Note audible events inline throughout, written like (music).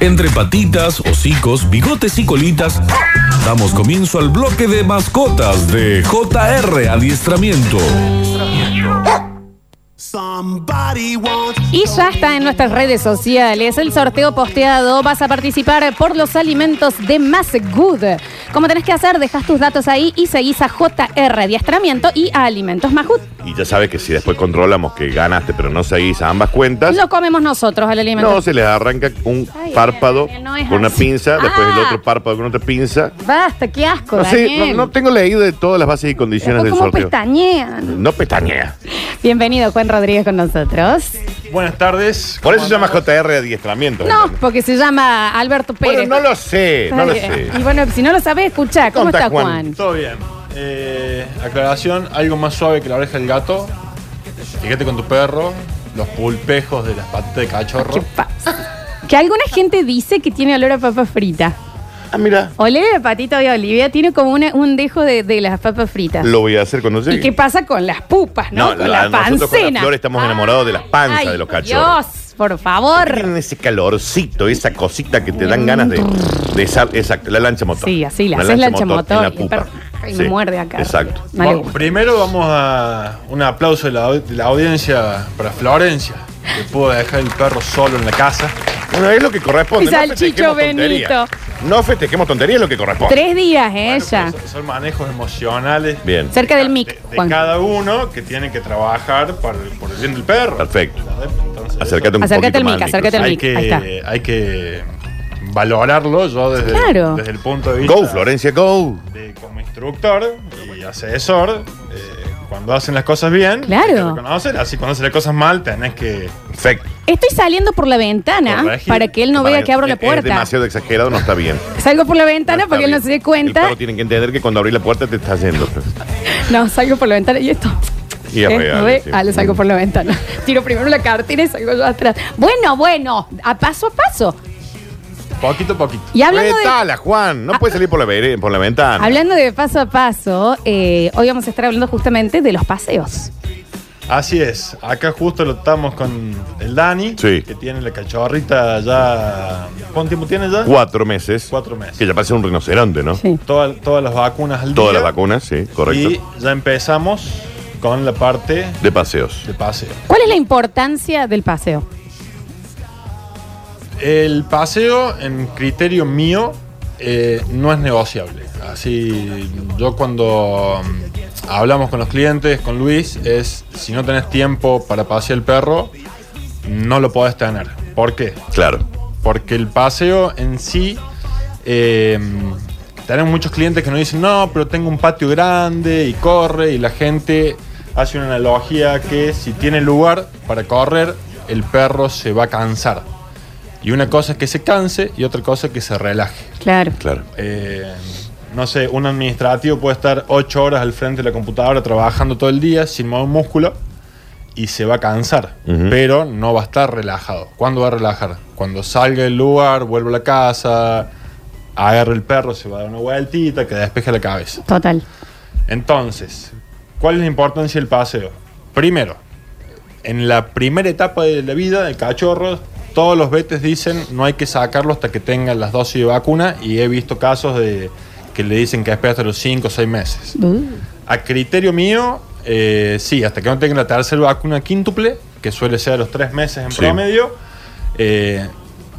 Entre patitas, hocicos, bigotes y colitas, damos comienzo al bloque de mascotas de JR Adiestramiento. Y ya está en nuestras redes sociales el sorteo posteado. Vas a participar por los alimentos de Más Good. ¿Cómo tenés que hacer? Dejas tus datos ahí y seguís a JR Adiestramiento y a Alimentos Good. Y ya sabes que si después controlamos que ganaste, pero no seguís a ambas cuentas, Lo comemos nosotros al alimento. no se les arranca un Ay, párpado Daniel, no es con una así. pinza, después el Ah. otro párpado con otra pinza. Basta, qué asco, No sé, Daniel. no, tengo leído de todas las bases y condiciones del ¿Cómo sorteo. pestañean? No pestañea. Bienvenido, Juan Rodríguez, con nosotros. Buenas tardes. Por eso se llama ¿Cómo JR Adiestramiento. No, porque se llama Alberto Pérez. Bueno, no lo sé, no lo sé. Y bueno, si no lo sabes, escucha, ¿cómo está Juan. Todo bien. Eh, aclaración, algo más suave que la oreja del gato. Fíjate con tu perro, los pulpejos de las patas de cachorro. ¿Qué pasa? Que alguna gente dice que tiene olor a papa frita. Ah, mira, Olé de patito de Olivia tiene como una- un dejo de, de las papas fritas. lo voy a hacer cuando llegue. ¿Y qué pasa con las pupas, no? No, con la- la nosotros con la pancena. Flor estamos enamorados de las panzas de los cachorros. Dios, por favor. Tienen ese calorcito, esa cosita que te dan ganas de, de esa, exacto, la lancha motor. Sí, así, la Una haces lancha motor en la y el pupa. me muerde acá. Exacto. No le Bueno, gusta. primero vamos a un aplauso de la, de la audiencia para Florencia, que pudo dejar el perro solo en la casa. Bueno, es lo que corresponde. Y no salchicho festejemos. Benito. No festejemos tontería, es lo que corresponde. Tres días, Bueno, pero son, son manejos emocionales. Bien. Cerca del de, mic, de Juan. cada uno que tiene que trabajar para el- por el bien del perro. Perfecto. Entonces, Acércate un Acércate poquito al más, mic, acércate al hay mic. Ahí está. que, hay que valorarlo yo desde, Claro. desde el punto de vista Go, Florencia, go. de como instructor y asesor eh, cuando hacen las cosas bien Claro. hay que reconocer, así cuando hacen las cosas mal tenés que Perfecto. Estoy saliendo por la ventana Corregir. para que él no Para vea que abro la es- Es puerta. demasiado exagerado, no está bien. Salgo por la ventana para que él no se dé cuenta. perro tiene que entender que cuando abrí la puerta te está yendo. No, salgo por la ventana y esto. Y es real, ¿No ve? sí. Ah, le salgo por la ventana. (laughs) Tiro primero la cartera y salgo yo atrás. Bueno, bueno, a paso a paso. poquito a poquito. Y hablando de, Retala, Juan. No puedes salir por la, vere- por la ventana. hablando de paso a paso, eh, hoy vamos a estar hablando justamente de los paseos. Así es, acá justo lo estamos con el Dani, Sí. que tiene la cachorrita ya... ¿Cuánto tiempo tiene ya? Cuatro meses. Cuatro meses. Que ya parece un rinoceronte, ¿no? Sí. Toda- todas las vacunas al Todas día. las vacunas, sí, correcto. Y ya empezamos con la parte De paseos. de paseo. ¿Cuál es la importancia del paseo? El paseo, en criterio mío, eh, no es negociable. Así, yo cuando mm, hablamos con los clientes, con Luis, es si no tenés tiempo para pasear el perro, no lo podés tener. ¿Por qué? Claro. Porque el paseo en sí, eh, tenemos muchos clientes que nos dicen, no, pero tengo un patio grande y corre y la gente hace una analogía que si tiene lugar para correr, el perro se va a cansar. Y una cosa es que se canse y otra cosa es que se relaje. Claro. Claro. Eh, no sé, un administrativo puede estar ocho horas al frente de la computadora trabajando todo el día sin mover un músculo y se va a cansar, pero no va a estar relajado. ¿Cuándo va a relajar? Cuando salga del lugar, vuelva a la casa, agarre el perro, se va a dar una vueltita, que despeje la cabeza. Total. Entonces, ¿cuál es la importancia del paseo? Primero, en la primera etapa de la vida del cachorro, todos los vetes dicen no hay que sacarlo hasta que tenga las dosis de vacuna y he visto casos de que le dicen que espera hasta los 5 o 6 meses. Uh, A criterio mío, eh, sí, hasta que no tenga la tercera vacuna quíntuple, que suele ser a los 3 meses en Sí. promedio, eh,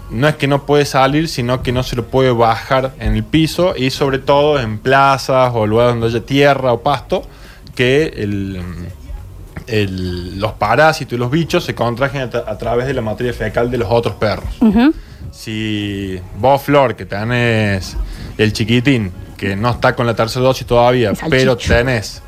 no es que no puede salir, sino que no se lo puede bajar en el piso y sobre todo en plazas o lugares donde haya tierra o pasto, que el, el- los parásitos y los bichos se contrajen a, tra- a través de la materia fecal de los otros perros. Si vos, Flor, que tenés el chiquitín, que no está con la tercera dosis todavía, pero tenés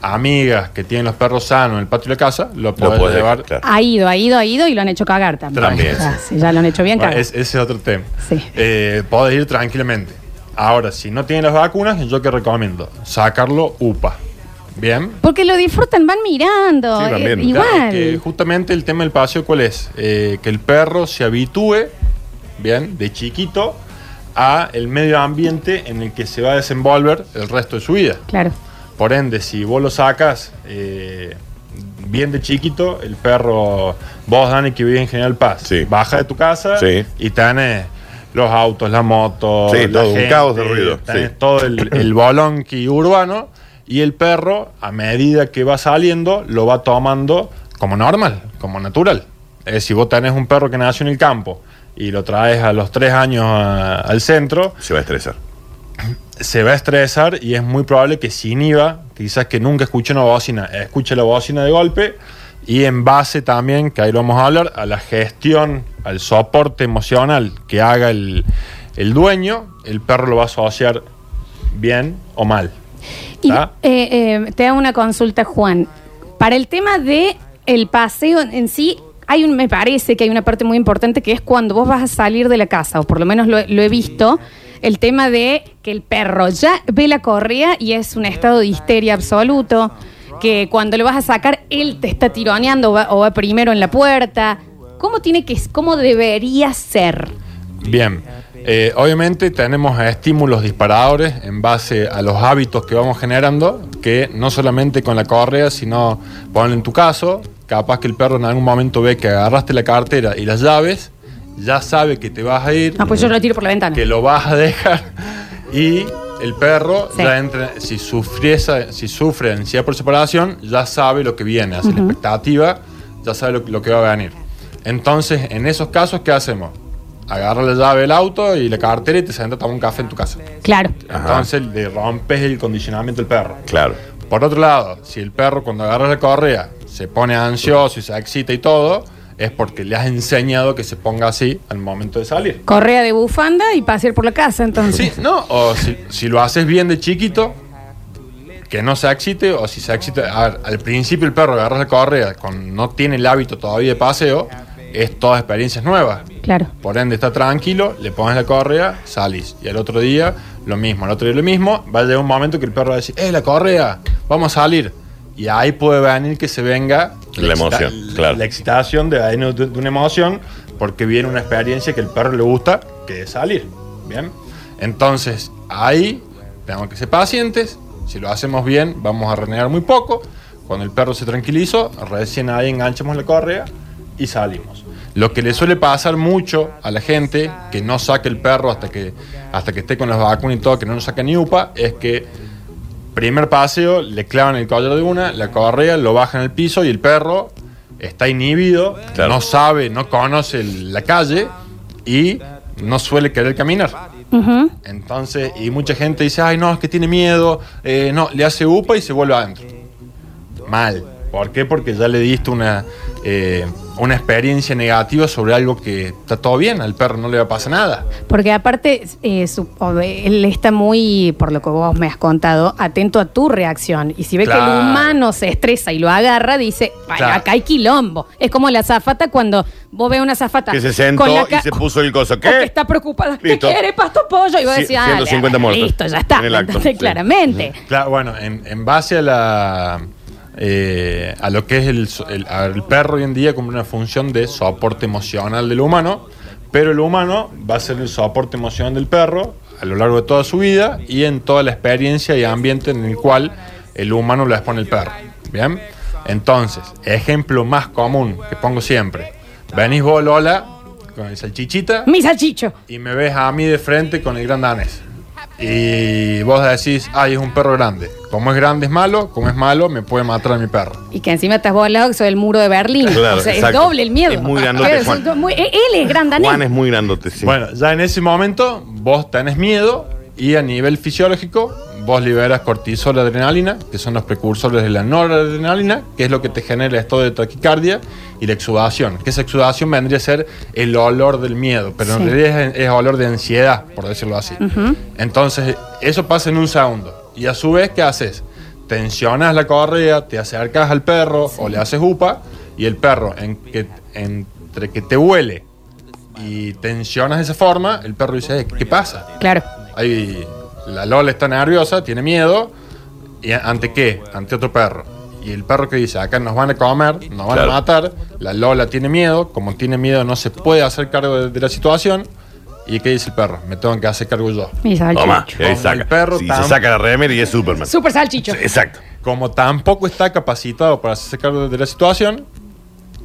amigas que tienen los perros sanos en el patio de la casa, lo podés podés llevar. dejar, claro. Ha ido, ha ido, ha ido y lo han hecho cagar también. También. Ah, sí, ya lo han hecho bien Bueno, cagar. es- ese es otro tema. Sí. Eh, podés ir tranquilamente. Ahora, si no tienen las vacunas, yo que recomiendo sacarlo UPA. Bien. Porque lo disfrutan, van mirando. Sí, van eh. Claro, igual. que justamente el tema del paseo, ¿cuál es? Eh, que el perro se habitúe, bien, de chiquito, a el medio ambiente en el que se va a desenvolver el resto de su vida. Claro. Por ende, si vos lo sacas eh, bien de chiquito, el perro, vos, Dani, que vive en General Paz, Sí. baja de tu casa Sí. y tenés los autos, la moto, Sí, la todo un caos de ruido, tenés sí. todo el, el bolonqui urbano y el perro, a medida que va saliendo, lo va tomando como normal, como natural. Es decir, vos tenés un perro que nació en el campo y lo traes a los tres años a- al centro, Se va a estresar. se va a estresar y es muy probable que se inhiba, quizás que nunca escuche una bocina, escuche la bocina de golpe y en base también, que ahí lo vamos a hablar, a la gestión, al soporte emocional que haga el, el dueño, el perro lo va a asociar bien o mal. Y eh, eh, te hago una consulta, Juan. Para el tema de el paseo en sí, hay un, me parece que hay una parte muy importante que es cuando vos vas a salir de la casa, o por lo menos lo, he visto, el tema de que el perro ya ve la correa y es un estado de histeria absoluto, que cuando lo vas a sacar, él te está tironeando o va, o va primero en la puerta. ¿Cómo tiene que, cómo debería ser? Bien, eh, obviamente tenemos estímulos disparadores en base a los hábitos que vamos generando, que no solamente con la correa, sino, ponle en tu caso, capaz que el perro en algún momento ve que agarraste la cartera y las llaves, ya sabe que te vas a ir, Ah, pues yo lo tiro por la ventana. que lo vas a dejar y el perro Sí. ya entra, si sufriese, si sufre ansiedad por separación, ya sabe lo que viene, hace la expectativa, ya sabe lo, lo que va a venir. Entonces, en esos casos, ¿qué hacemos? Agarra la llave del auto y la cartera y te sientas a tomar un café en tu casa. Claro. Entonces le rompes el condicionamiento del perro. Claro. Por otro lado, si el perro cuando agarra la correa se pone ansioso y se excita y todo, es porque le has enseñado que se ponga así al momento de salir. Correa de bufanda y pasear por la casa, entonces. Sí, no, o si, si lo haces bien de chiquito, que no se excite, o si se excita, a ver, al principio el perro agarra la correa, con, no tiene el hábito todavía de paseo, es todas experiencias nuevas. Claro. Por ende está tranquilo, le pones la correa, salís. Y al otro día lo mismo, al otro día lo mismo, va a llegar un momento que el perro va a decir, ¡eh, la correa! Vamos a salir. Y ahí puede venir que se venga La emoción, excita- claro. la excitación de, de, de una emoción, porque viene una experiencia que al perro le gusta, que es salir. ¿Bien? Entonces, ahí tenemos que ser pacientes. Si lo hacemos bien, vamos a renegar muy poco. Cuando el perro se tranquilizó, recién ahí enganchamos la correa y salimos. Lo que le suele pasar mucho a la gente que no saque el perro hasta que, hasta que esté con las vacunas y todo, que no nos saca ni upa, es que primer paseo le clavan el collar de una, la correa, lo bajan al piso y el perro está inhibido, Claro. no sabe, no conoce el- la calle y no suele querer caminar. Entonces, y mucha gente dice, ay, no, es que tiene miedo, eh, no, le hace upa y se vuelve adentro. Mal. ¿Por qué? Porque ya le diste una, eh, una experiencia negativa sobre algo que está todo bien, al perro no le va a pasar nada. Porque aparte, eh, su- él está muy, por lo que vos me has contado, atento a tu reacción. Y si ve que el humano se estresa y lo agarra, dice, "Ay, Claro. acá hay quilombo. Es como la zafata cuando vos ves una zafata. Que se sentó con la y se puso el coso. o que ¿Qué? está preocupada. ¿Qué quiere, pasto pollo? Y vos decís, ah, 150 muertos listo, ya está. en el acto, (laughs) ¿entendés? sí. Claramente. Claro, bueno, en, en base a la eh, a lo que es el, el- perro hoy en día como una función de soporte emocional del humano, pero el humano va a ser el soporte emocional del perro a lo largo de toda su vida y en toda la experiencia y ambiente en el cual el humano le expone el perro. Bien, entonces, ejemplo más común que pongo siempre: venís vos, Lola, con el salchichita Mi salchicho. y me ves a mí de frente con el gran danés. Y vos decís, ay, es un perro grande. Como es grande es malo, como es malo me puede matar a mi perro. Y que encima estás vos al lado que soy el muro de Berlín. Claro, o sea, es doble el miedo. Es muy grandote, Es- Juan. muy- él es gran danés. Juan es muy grandote, sí. Bueno, ya en ese momento vos tenés miedo y a nivel fisiológico vos liberas cortisol adrenalina, que son los precursores de la noradrenalina, que es lo que te genera el estado de taquicardia y la exudación. Que esa exudación vendría a ser el olor del miedo, pero Sí. en realidad es, es olor de ansiedad, por decirlo así. Entonces, eso pasa en un segundo. Y a su vez, ¿qué haces? Tensionas la correa, te acercas al perro o le haces upa, y el perro, en que, entre que te huele y tensionas de esa forma, el perro dice, "Eh, ¿qué pasa? Claro. Ahí la Lola está nerviosa, tiene miedo. ¿Y ante qué? Ante otro perro. Y el perro que dice, acá nos van a comer, nos van Claro. a matar. La Lola tiene miedo, como tiene miedo no se puede hacer cargo de, de la situación. ¿Y qué dice el perro? Me tengo que hacer cargo yo. Toma, y ahí saca. el perro Sí, se saca la remera y es Superman. Super salchicho. Exacto. Como tampoco está capacitado para hacerse cargo de la situación,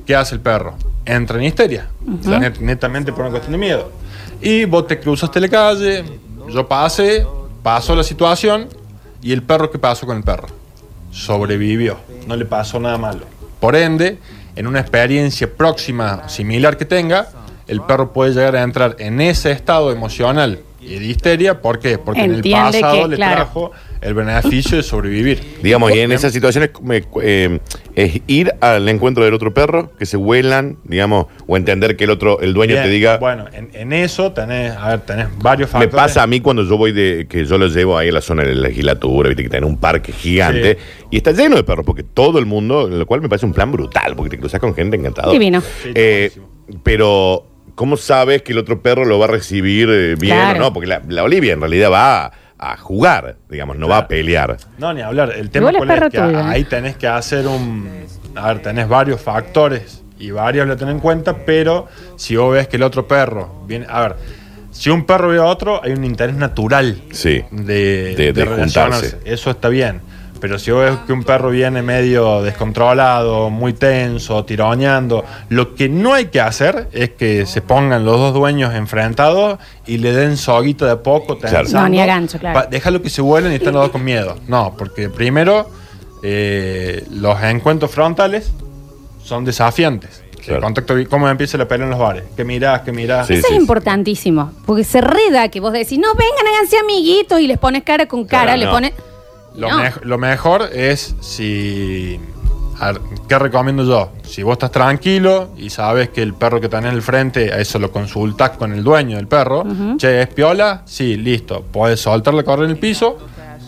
¿qué hace el perro? Entra en histeria, net- netamente por una cuestión de miedo. Y vos te cruzaste la calle, yo pasé, pasó la situación y el perro, ¿qué pasó con el perro? Sobrevivió, no le pasó nada malo. Por ende, en una experiencia próxima similar que tenga, el perro puede llegar a entrar en ese estado emocional y de histeria. ¿Por qué? Porque en el pasado que, le claro. trajo el beneficio de sobrevivir. Digamos, y en esas situaciones me- eh, es ir al encuentro del otro perro, que se huelan, digamos, o entender que el otro, el dueño Bien, te diga. Bueno, en, en eso tenés, a ver, tenés varios Me factores. pasa a mí cuando yo voy de, que yo los llevo ahí a la zona de la legislatura, viste que tiene un parque gigante y está lleno de perros, porque todo el mundo, lo cual me parece un plan brutal, porque te cruzas con gente encantada. Divino. Sí, Eh, pero, ¿cómo sabes que el otro perro lo va a recibir eh, bien Claro. o no? Porque la, la Olivia en realidad va a, a jugar, digamos, no va a pelear. No, ni hablar. El tema Igual es cuál es perro que tuyo, ¿eh? ahí tenés que hacer un... A ver, tenés varios factores y varios lo tenés en cuenta, pero si vos ves que el otro perro viene... A ver, si un perro ve a otro, hay un interés natural Sí. de, De- de relacionarse. juntarse. Eso está bien. Pero si vos ves que un perro viene medio descontrolado, muy tenso, tironeando, lo que no hay que hacer es que se pongan los dos dueños enfrentados y le den soguito de a poco, Claro. tensando. No, ni a gancho, claro. Déjalo que se vuelen y estén los dos con miedo. No, porque primero eh, los encuentros frontales son desafiantes. Claro. El contacto, ¿cómo empieza la pelea en los bares? ¿Qué mirás? ¿Qué mirás? Sí, Eso sí, es sí. importantísimo. Porque se reda que vos decís, no, vengan, háganse amiguitos y les pones cara con cara, Claro, le no. pones. Lo, No. lo mejor es si. a ver, ¿Qué recomiendo yo? Si vos estás tranquilo y sabes que el perro que tenés en el frente, a eso lo consultás con el dueño del perro. Che, ¿es piola? Sí, listo. Puedes soltarla, correr en el piso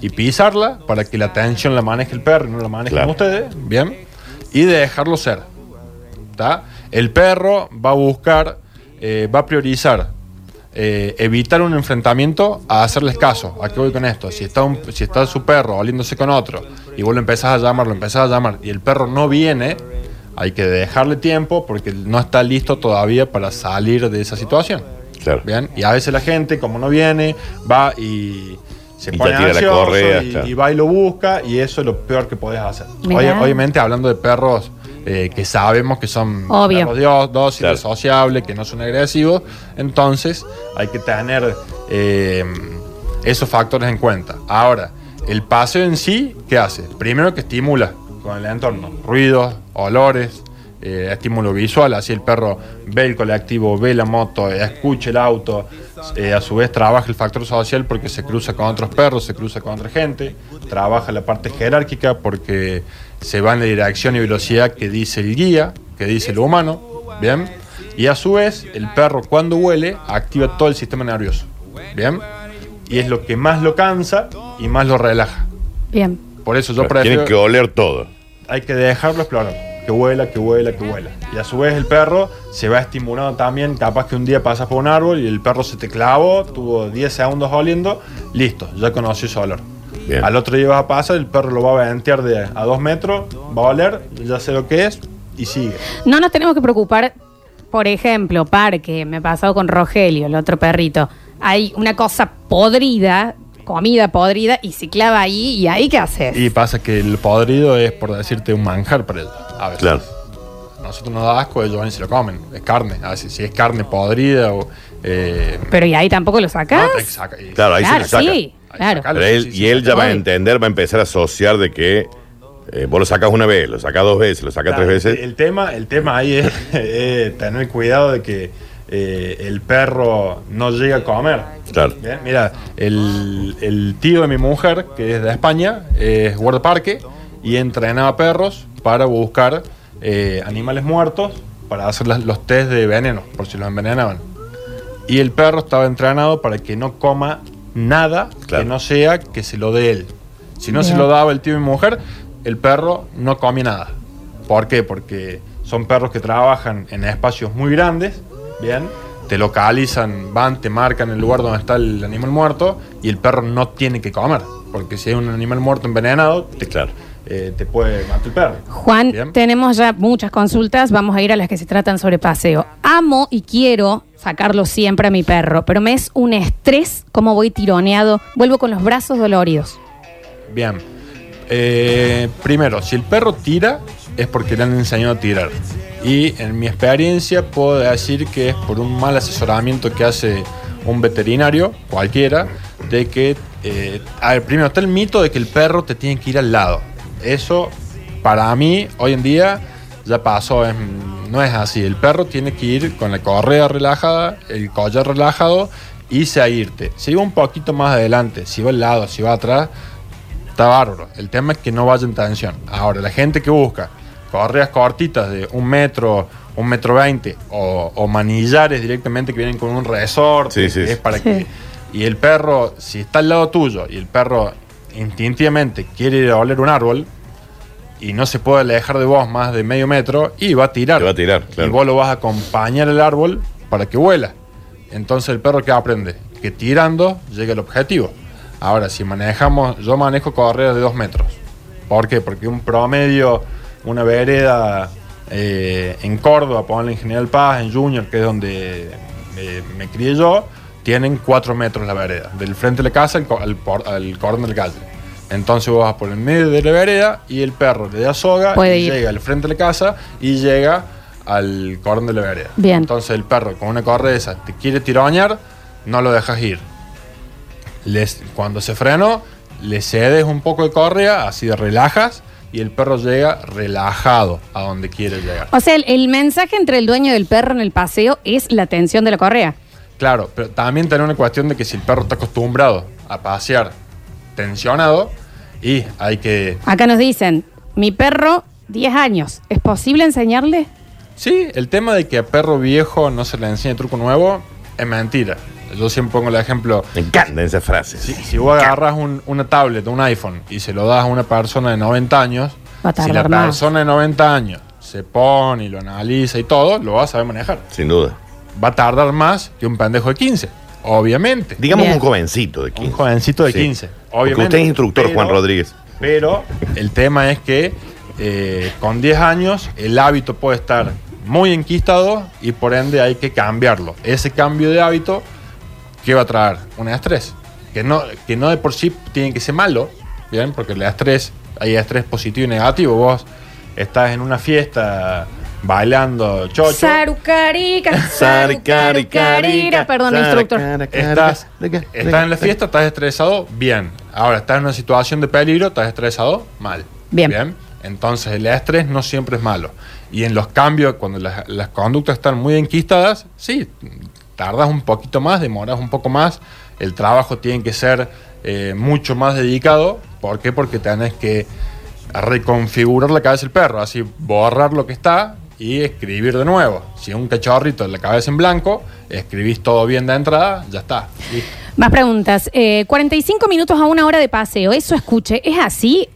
y pisarla para que la tensión la maneje el perro y no la manejen Claro. ustedes. Bien. Y dejarlo ser. ¿Tá? El perro va a buscar, eh, va a priorizar eh, evitar un enfrentamiento a hacerles caso. ¿A qué voy con esto? Si está, un- si está su perro oliéndose con otro y vos lo empezás a llamar, lo empezás a llamar y el perro no viene, hay que dejarle tiempo porque no está listo todavía para salir de esa situación. Claro. Bien, y a veces la gente, como no viene, va y se Y pone ya tira la ansioso correa, y, claro. y va y lo busca, y eso es lo peor que podés hacer. Obviamente, hablando de perros eh, que sabemos que son Obvio. perros dio- dóciles, Claro. sociables, que no son agresivos, entonces hay que tener eh, esos factores en cuenta. Ahora, el paseo en sí, ¿qué hace? Primero que estimula con el entorno, ruidos, olores, eh, estímulo visual, así el perro ve el colectivo, ve la moto, escucha el auto, eh, a su vez trabaja el factor social porque se cruza con otros perros, se cruza con otra gente, trabaja la parte jerárquica porque se va en la dirección y velocidad que dice el guía, que dice el humano, ¿bien? Y a su vez, el perro cuando huele activa todo el sistema nervioso, ¿bien? Y es lo que más lo cansa y más lo relaja. Bien. Por eso yo Claro, prefiero Tienen que oler todo. hay que dejarlo explorar. Que huela, que huela, que huela. Y a su vez el perro se va estimulando también. Capaz que un día pasas por un árbol y el perro se te clavó, tuvo 10 segundos oliendo, listo, ya conoció su olor. Bien. Al otro día vas a pasar, el perro lo va a ventear de a dos metros, va a oler, ya sé lo que es y sigue. No nos tenemos que preocupar, por ejemplo, parque, me ha pasado con Rogelio, el otro perrito. Hay una cosa podrida, comida podrida, y se clava ahí, ¿y ahí qué haces? Y pasa que el podrido es, por decirte, un manjar para ellos. A veces. Claro. Nosotros nos da asco, ellos van y se lo comen. Es carne. A veces, si es carne podrida o. eh, Pero ¿y ahí tampoco lo no, sacar- y- Claro, ahí Claro, se le saca. sí, Ahí claro. sacalo. Él, Sí, sí, y él sí, ya va a entender, va a empezar a asociar de que eh, vos lo sacas una vez, lo sacas dos veces, lo sacas Claro, tres veces. El, el tema, el tema ahí es (laughs) eh, tener cuidado de que eh, el perro no llegue a comer. Claro. Bien, Mira, el, el tío de mi mujer, que es de España, es guardaparque y entrenaba perros para buscar eh, animales muertos para hacer las- los test de veneno, por si los envenenaban. Y el perro estaba entrenado para que no coma nada Claro. que no sea que se lo dé él. Si no se lo daba el tío de mi mujer, el perro no comía nada. ¿Por qué? Porque son perros que trabajan en espacios muy grandes, ¿bien? Te localizan, van, te marcan el lugar donde está el animal muerto y el perro no tiene que comer. Porque si hay un animal muerto envenenado, te, Claro. eh, te puede matar el perro. Juan, Bien. tenemos ya muchas consultas, vamos a ir a las que se tratan sobre paseo. Amo y quiero sacarlo siempre a mi perro, pero me es un estrés como voy tironeado, vuelvo con los brazos doloridos. Bien. Eh, primero, si el perro tira, es porque le han enseñado a tirar. Y en mi experiencia puedo decir que es por un mal asesoramiento que hace un veterinario, cualquiera, de que, eh, a ver, primero está el mito de que el perro te tiene que ir al lado. Eso, para mí, hoy en día, ya pasó, no es así. El perro tiene que ir con la correa relajada, el collar relajado y seguirte. Si va un poquito más adelante, si va al lado, si va atrás, está bárbaro. El tema es que no vaya en tensión. Ahora, la gente que busca correas cortitas de un metro, un metro veinte, o, o manillares directamente que vienen con un resorte, Sí, sí, es para Sí. que. Y el perro, si está al lado tuyo y el perro instintivamente quiere ir a oler un árbol y no se puede alejar de vos más de medio metro, y va a tirar. Te va a tirar, claro. Y vos lo vas a acompañar al árbol para que vuela. Entonces el perro que aprende que tirando llega al objetivo. Ahora, si manejamos, yo manejo correas de dos metros. ¿Por qué? Porque un promedio, una vereda eh, en Córdoba, ponle en General Paz, en Junior, que es donde eh, me crié yo, tienen cuatro metros la vereda. Del frente de la casa al, al, al cordón de la calle. Entonces vos vas por el medio de la vereda y el perro le da soga Puede y ir. llega al frente de la casa y llega al cordón de la vereda. Bien. Entonces el perro con una correa de esa te quiere tiroñar, no lo dejas ir. Les- cuando se frenó, le cedes un poco de correa, así de relajas, y el perro llega relajado a donde quiere llegar. O sea, el, el mensaje entre el dueño del perro en el paseo es la tensión de la correa. Claro, pero también tiene una cuestión de que si el perro está acostumbrado a pasear tensionado, y hay que... Acá nos dicen, mi perro, 10 años, ¿es posible enseñarle? Sí, el tema de que a perro viejo no se le enseñe truco nuevo es mentira. Yo siempre pongo el ejemplo, Me encantan esas frases. Si, si vos agarras un- una tablet, un iPhone, y se lo das a una persona de 90 años, Va a si la más. persona de 90 años se pone y lo analiza y todo, lo va a saber manejar. Sin duda. Va a tardar más que un pendejo de 15, obviamente. Digamos Bien. un jovencito de 15. Un jovencito de Sí. 15, Porque obviamente. usted es instructor, Pero- Juan Rodríguez. Pero el tema es que eh, con 10 años el hábito puede estar muy enquistado y por ende hay que cambiarlo. Ese cambio de hábito, ¿qué va a traer? Un estrés. Que no, que no de por sí tiene que ser malo, ¿bien? Porque el estrés, hay estrés positivo y negativo. Vos estás en una fiesta bailando chocho. Sarucarica. (laughs) Perdón, instructor. Estás, estás en la fiesta, estás estresado, bien. Ahora, estás en una situación de peligro, estás estresado, mal. Bien. Entonces, el estrés no siempre es malo. Y en los cambios, cuando las, las conductas están muy enquistadas, sí, tardas un poquito más, demoras un poco más. El trabajo tiene que ser eh, mucho más dedicado. ¿Por qué? Porque tenés que reconfigurar la cabeza del perro, así borrar lo que está y escribir de nuevo. Si un cachorrito la cabeza en blanco, escribís todo bien de entrada, ya está. Listo. Más preguntas. Eh, 45 minutos a una hora de paseo. Eso escuche. ¿Es así?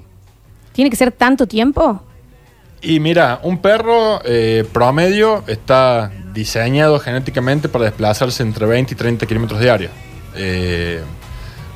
¿Tiene que ser tanto tiempo? Y mira, un perro eh, promedio está diseñado genéticamente para desplazarse entre 20 y 30 kilómetros diarios. Eh,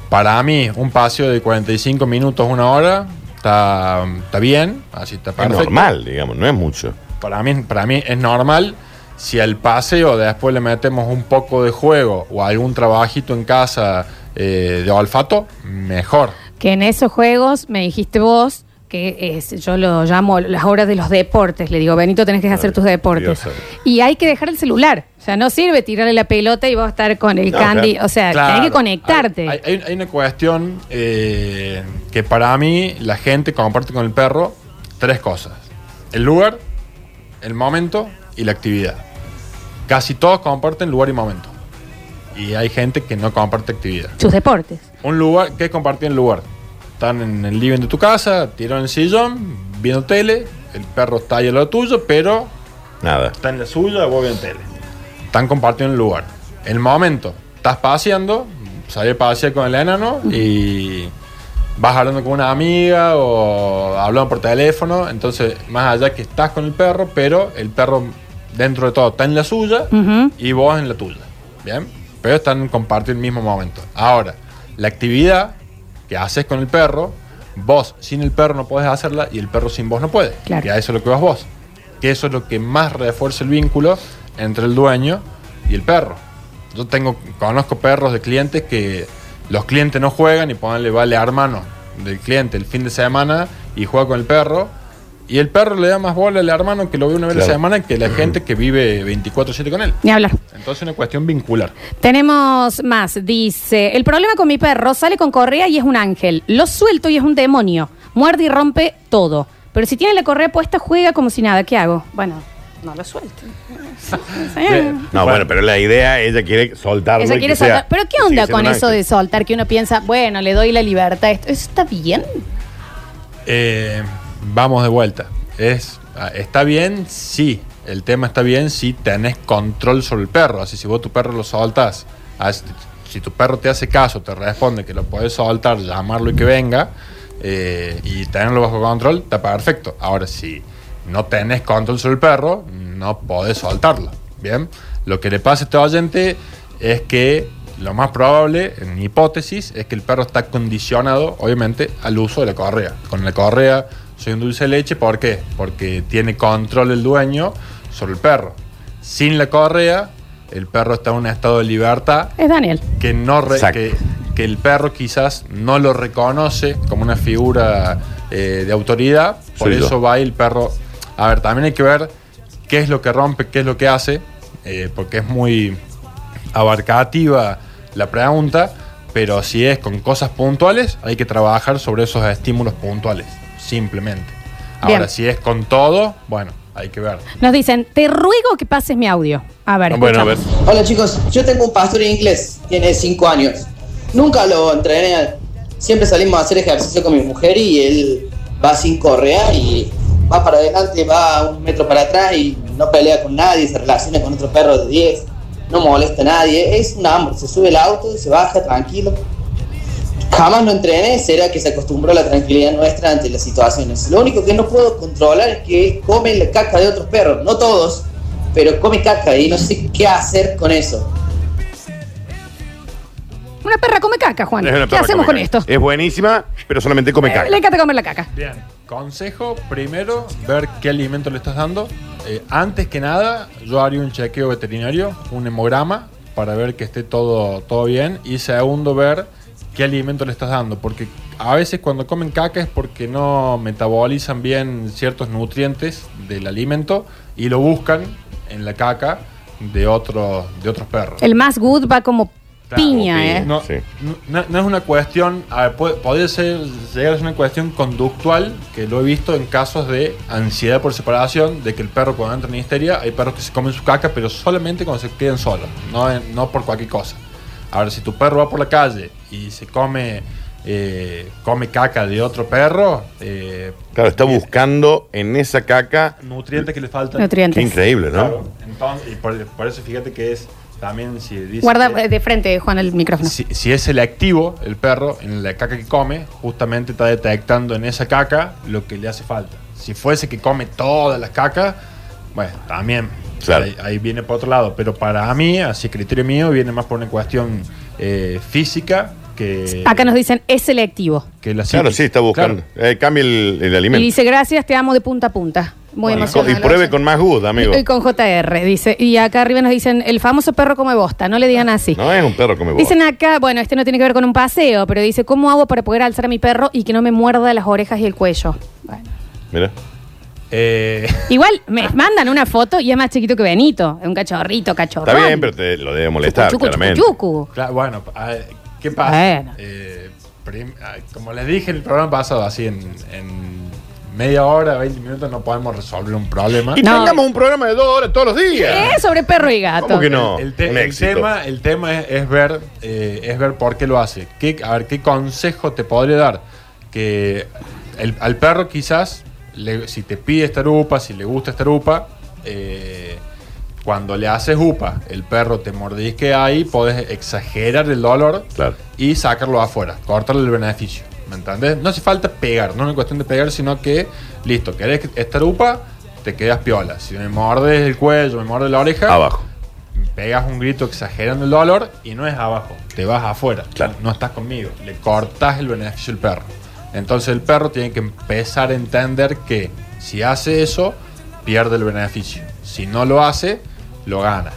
para mí, un paseo de 45 minutos, una hora, está, está bien, así está Es perfecto. normal, digamos, no es mucho. Para mí, para mí es normal. Si al paseo después le metemos un poco de juego o algún trabajito en casa eh, de olfato, mejor. Que en esos juegos me dijiste vos que es, yo lo llamo las horas de los deportes. Le digo, Benito, tenés que hacer Ay, tus deportes. Dios. Y hay que dejar el celular. O sea, no sirve tirarle la pelota y vos estar con el No, candy. claro. O sea, Claro, tenés que conectarte. Hay, hay- hay una cuestión eh, que para mí la gente comparte con el perro tres cosas. El lugar, el momento y la actividad. Casi todos comparten lugar y momento. Y hay gente que no comparte actividad. Sus deportes. Un lugar, ¿qué es compartir el lugar? Están en el living de tu casa, tiran el sillón, viendo tele, el perro está ahí a lo tuyo, pero Nada. está en la suya, vos viendo tele. Están compartiendo el lugar. El momento, estás paseando, salís a pasear con el enano y vas hablando con una amiga o hablando por teléfono. Entonces, más allá que estás con el perro, pero el perro dentro de todo está en la suya Ujú. y vos en la tuya. ¿Bien? Pero están compartiendo el mismo momento. Ahora, la actividad que haces con el perro, vos sin el perro no podés hacerla y el perro sin vos no puede. Claro. Que a eso es lo que vas vos. Que eso es lo que más refuerza el vínculo entre el dueño y el perro. Yo tengo, conozco perros de clientes que los clientes no juegan y ponerle vale a hermano del cliente el fin de semana y juega con el perro Y el perro le da más bola al hermano que lo ve una vez a la Claro. semana que la gente que vive 24-7 con él. Ni hablar. Entonces es una cuestión vincular. Tenemos más. Dice, el problema con mi perro sale con correa y es un ángel. Lo suelto y es un demonio. Muerde y rompe todo. Pero si tiene la correa puesta, juega como si nada. ¿Qué hago? Bueno, no lo suelto. (laughs) No, bueno, pero la idea, ella quiere soltarlo. Ella quiere sea- soltar. Pero ¿qué onda con eso de soltar? Que uno piensa, bueno, le doy la libertad. ¿Esto ¿eso está bien? Eh, vamos de vuelta. Es, ah, ¿Está bien? Sí. El tema está bien si tenés control sobre el perro. Así si vos tu perro lo soltás, si tu perro te hace caso, te responde que lo puedes soltar, llamarlo y que venga, eh, y tenerlo bajo control, está perfecto. Ahora, si no tenés control sobre el perro, no podés soltarlo. Bien. Lo que le pasa a este oyente es que lo más probable, en hipótesis, es que el perro está condicionado, obviamente, al uso de la correa. Con la correa soy un dulce de leche, ¿por qué? Porque tiene control el dueño sobre el perro. Sin la correa, el perro está en un estado de libertad Es Daniel. que no re- que, que el perro quizás no lo reconoce como una figura eh, de autoridad, por Soy yo. eso va y el perro. A ver, también hay que ver qué es lo que rompe, qué es lo que hace, eh, porque es muy abarcativa la pregunta, pero si es con cosas puntuales, hay que trabajar sobre esos estímulos puntuales, simplemente. Ahora, Bien. si es con todo, bueno, hay que ver. Nos dicen, te ruego que pases mi audio. A ver, Bueno, a ver. Hola chicos, yo tengo un pastor inglés, tiene 5 años. Nunca lo entrené, siempre salimos a hacer ejercicio con mi mujer y él va sin correa y va para adelante, va un metro para atrás y no pelea con nadie, se relaciona con otro perro de 10, no molesta a nadie, es un amor, se sube el auto, se baja tranquilo. Jamás lo entrené, será que se acostumbró a la tranquilidad nuestra ante las situaciones. Lo único que no puedo controlar es que come la caca de otros perros, no todos, pero come caca y no sé qué hacer con eso. Una perra come caca, Juan. Es una ¿Qué perra hacemos come con caca. esto? Es buenísima, pero solamente come Eh, caca. Le encanta comer la caca. Bien. Consejo, primero, ver qué alimento le estás dando. Eh, antes que nada, yo haría un chequeo veterinario, un hemograma, para ver que esté todo, todo bien. Y segundo, ver qué alimento le estás dando. Porque a veces cuando comen caca es porque no metabolizan bien ciertos nutrientes del alimento y lo buscan en la caca de, otros de otros perros. El más good va como Claro, piña. ¿eh? No, Sí. no, no es una cuestión, a ver, puede, podría ser, llegar a ser una cuestión conductual, que lo he visto en casos de ansiedad por separación, de que el perro cuando entra en histeria, hay perros que se comen su caca, pero solamente cuando se quedan solos, no, no por cualquier cosa. Ahora, si tu perro va por la calle y se come, eh, come caca de otro perro, eh, Claro, está buscando en esa caca. nutrientes que le faltan. Qué Nutrientes. increíble, ¿no? Claro, entonces, y por, por eso fíjate que es también si dice Guarda que- eh, de frente, Juan, el micrófono. Si, si es selectivo el perro en la caca que come, justamente está detectando en esa caca lo que le hace falta. Si fuese que come todas las cacas, bueno, también Claro. ahí, ahí viene por otro lado. Pero para mí, así criterio mío, viene más por una cuestión eh, física que, Acá nos dicen, es selectivo. que la Claro, sí, está buscando. Claro. Eh, cambie el, el Y alimento. dice, gracias, te amo de punta a punta. Muy emocionado. y pruebe con más good, amigo. Y con JR, dice. Y acá arriba nos dicen, el famoso perro come bosta, no le digan así. No es un perro come vos. Dicen acá, bueno, este no tiene que ver con un paseo, pero dice, ¿cómo hago para poder alzar a mi perro y que no me muerda las orejas y el cuello? Bueno. Mira. Eh, (laughs) Igual me mandan una foto y es más chiquito que Benito, es un cachorrito, cachorrón. Está bien, pero te lo debe molestar, Chucu, chucu, claramente. chucu, chucu. claro, bueno, a ver, ¿qué pasa? Bueno. Eh, prim- como les dije en el programa pasado, así en, en media hora, 20 minutos no podemos resolver un problema. Y No. tengamos un programa de dos horas todos los días. ¿Qué? Sobre perro y gato. ¿Cómo que no? El, te- Un el éxito. tema, el tema es, es ver, eh, es ver por qué lo hace. ¿Qué, a ver, ¿qué consejo te podría dar? Que el- al perro quizás, le- si te pide estar upa, si le gusta estar upa, eh, cuando le haces upa, el perro te mordisque ahí, podés exagerar el dolor Claro. y sacarlo afuera, cortarle el beneficio. ¿Me entendés? No hace falta pegar, no es una cuestión de pegar, sino que, listo, querés estar upa, te quedas piola. Si me mordes el cuello, me mordes la oreja, Abajo. pegas un grito exagerando el dolor y no es abajo, te vas afuera. Claro. No estás conmigo, le cortas el beneficio al perro. Entonces el perro tiene que empezar a entender que si hace eso, pierde el beneficio. Si no lo hace, lo gana.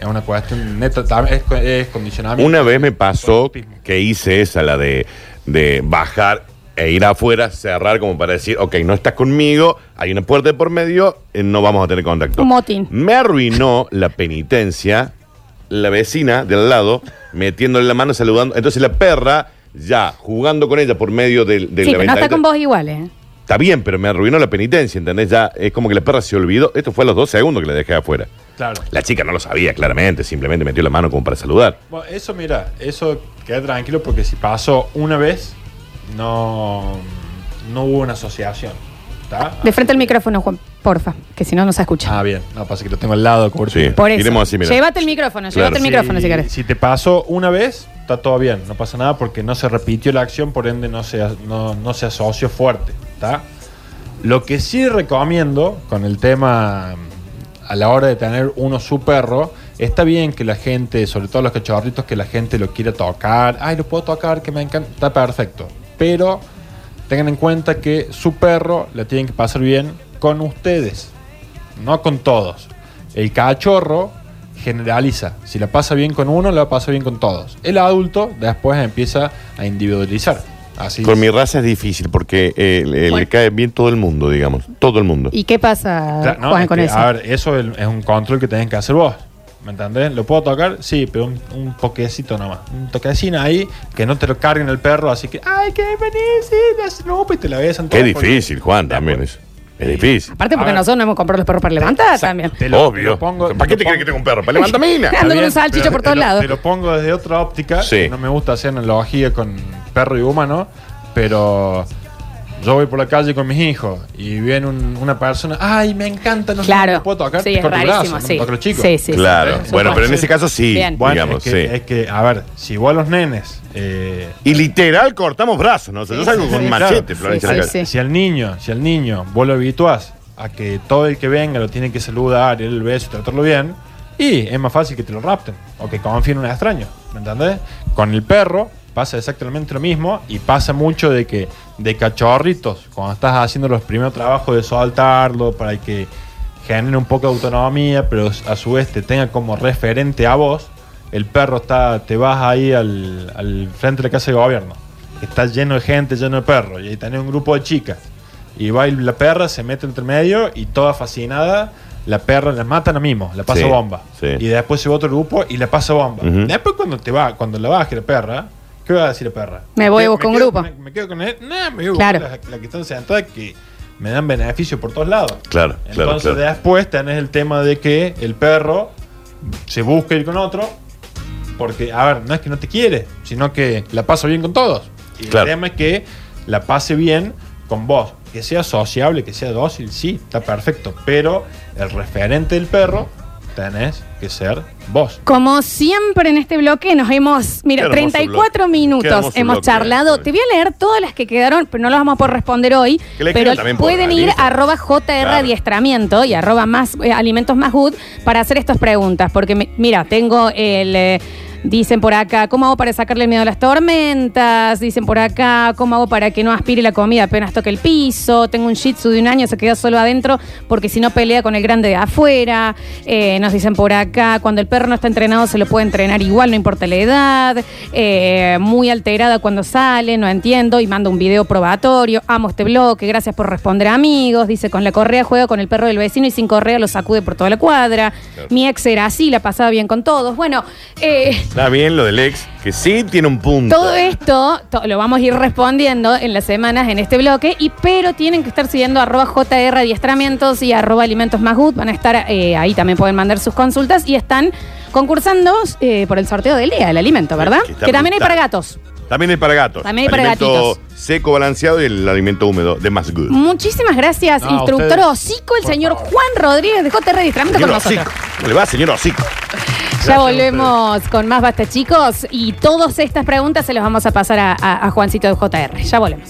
Es una cuestión neta, es, es condicionamiento. Una vez me pasó que hice esa, la de, de bajar e ir afuera, cerrar como para decir, ok, no estás conmigo, hay una puerta de por medio, eh, no vamos a tener contacto. Un motín. Me arruinó la penitencia la vecina de al lado, metiéndole la mano, saludando. Entonces la perra, ya jugando con ella por medio del de Sí, la pero no está con vos igual, ¿eh? Está bien, pero me arruinó la penitencia, ¿entendés? Ya es como que la perra se olvidó. Esto fue a los dos segundos que la dejé afuera. Claro. La chica no lo sabía, claramente, simplemente metió la mano como para saludar. Bueno, eso, mira, eso queda tranquilo porque si pasó una vez, no, no hubo una asociación. ¿Está? De frente al micrófono, Juan, porfa, que si no, no se escucha. Ah, bien. No, pasa que lo tengo al lado. Sí. Por eso. iremos así, mira. Llévate el micrófono, Claro. llévate el micrófono si querés. Si te pasó una vez, está todo bien, no pasa nada porque no se repitió la acción, por ende no se, no, no se asoció fuerte. ¿está? Lo que sí recomiendo con el tema mm, a la hora de tener uno su perro, está bien que la gente, sobre todo los cachorritos, que la gente lo quiera tocar. Ay, lo puedo tocar, que me encanta. Está perfecto. Pero tengan en cuenta que su perro la tienen que pasar bien con ustedes, no con todos. El cachorro generaliza. Si la pasa bien con uno, la pasa bien con todos. El adulto después empieza a individualizar. Así Con es. mi raza es difícil porque eh, le, Bueno. le cae bien todo el mundo, digamos. Todo el mundo. ¿Y qué pasa, Claro, no, Juan, es con que, eso? A ver, eso es, es un control que tenés que hacer vos. ¿Me entendés? ¿Lo puedo tocar? Sí, pero un, un toquecito nomás. Un toquecino ahí, que no te lo carguen el perro, así que, ay, que venís, sí, Snoopy, y te la besan Qué todo difícil, Juan, también es. Es difícil. Aparte porque nosotros no hemos comprado los perros para levantar también. Te lo- Obvio. te lo pongo- ¿Para qué te crees que tengo un perro? Para levantar mina. Ando con un salchicho pero por te todos lo- lados. Te lo pongo desde otra óptica. Sí. No me gusta hacer analogía con perro y humano, pero yo voy por la calle con mis hijos y viene un- una persona, ay, me encanta, no sé, Claro. ¿me puedo tocar? Sí, Te es corto el rarísimo, brazo, no sí. me toco los chicos. Sí, sí, sí. Claro. Sí, Bueno, pero en ese caso sí, Bien. Bueno, digamos, es, que, sí. es que, a ver, si vos a los nenes... eh, Y literal cortamos brazos, ¿no? O sea, yo Sí, salgo sí, con sí, un claro. machete, Florencia. Sí, la sí, sí. Si al niño, si al niño vos lo habituás a que todo el que venga lo tiene que saludar, y el beso y tratarlo bien, y es más fácil que te lo rapten o que confíen en un extraño, ¿me entendés? Con el perro pasa exactamente lo mismo y pasa mucho de que de cachorritos, cuando estás haciendo los primeros trabajos de soltarlo para que genere un poco de autonomía, pero a su vez te tenga como referente a vos, el perro está, te vas ahí al, al frente de la casa de gobierno, está lleno de gente, lleno de perros, y ahí tenés un grupo de chicas, y va y la perra, se mete entre medio y toda fascinada, la perra la matan a mismo, la pasa Sí, bomba. sí. Y después se va otro grupo y la pasa bomba. Ujú. Después cuando te va, cuando la baje la perra, ¿qué va a decir la perra? Me voy a buscar un quedo- grupo. Me, me quedo con él. Me voy a Claro. buscar la, la que están sentadas que me dan beneficio por todos lados. Claro, claro, Entonces claro. después tenés el tema de que el perro se busca ir con otro, porque, a ver, no es que no te quiere, sino que la pasa bien con todos. Y Claro. el tema es que la pase bien con vos. Que sea sociable, que sea dócil, sí, está perfecto. Pero el referente del perro tenés que ser vos. Como siempre en este bloque nos hemos, mira, hermoso 34 bloque. Qué minutos hemos bloque, charlado. eh, Te voy a leer todas las que quedaron, pero no las vamos a poder responder hoy. Que le Pero pueden ir a arroba JR Claro. Adiestramiento y arroba más eh, alimentos más good para hacer estas preguntas. Porque mi- mira, tengo el... eh, Dicen por acá, ¿cómo hago para sacarle el miedo a las tormentas? Dicen por acá, ¿cómo hago para que no aspire la comida apenas toque el piso? Tengo un shih tzu de un año, se queda solo adentro porque si no pelea con el grande de afuera. Eh, nos dicen por acá, cuando el perro no está entrenado se lo puede entrenar igual, no importa la edad. Eh, muy alterada cuando sale, no entiendo. Y manda un video probatorio. Amo este bloque, gracias por responder amigos. Dice, con la correa juega con el perro del vecino y sin correa lo sacude por toda la cuadra. Mi ex era así, la pasaba bien con todos. Bueno, eh, Está bien lo del ex, que sí tiene un punto. todo esto to- lo vamos a ir respondiendo en las semanas en este bloque, y pero tienen que estar siguiendo arroba JR Adiestramientos y arroba Alimentos Más Good. Van a estar eh, ahí, también pueden mandar sus consultas y están concursando eh, por el sorteo del día, el alimento, ¿verdad? Que está Que también hay brutal. para gatos. También hay para gatos. También hay para Alimento gatitos. seco, balanceado y el alimento húmedo de más good. Muchísimas gracias, No, instructor ustedes, hocico, el señor favor. Juan Rodríguez de JR Adiestramiento con Señor nosotros. Hocico. ¿Cómo le va, señor Hocico? Ya a volvemos con más Basta Chicos y todas estas preguntas se las vamos a pasar a, a- a Juancito de JR. Ya volvemos.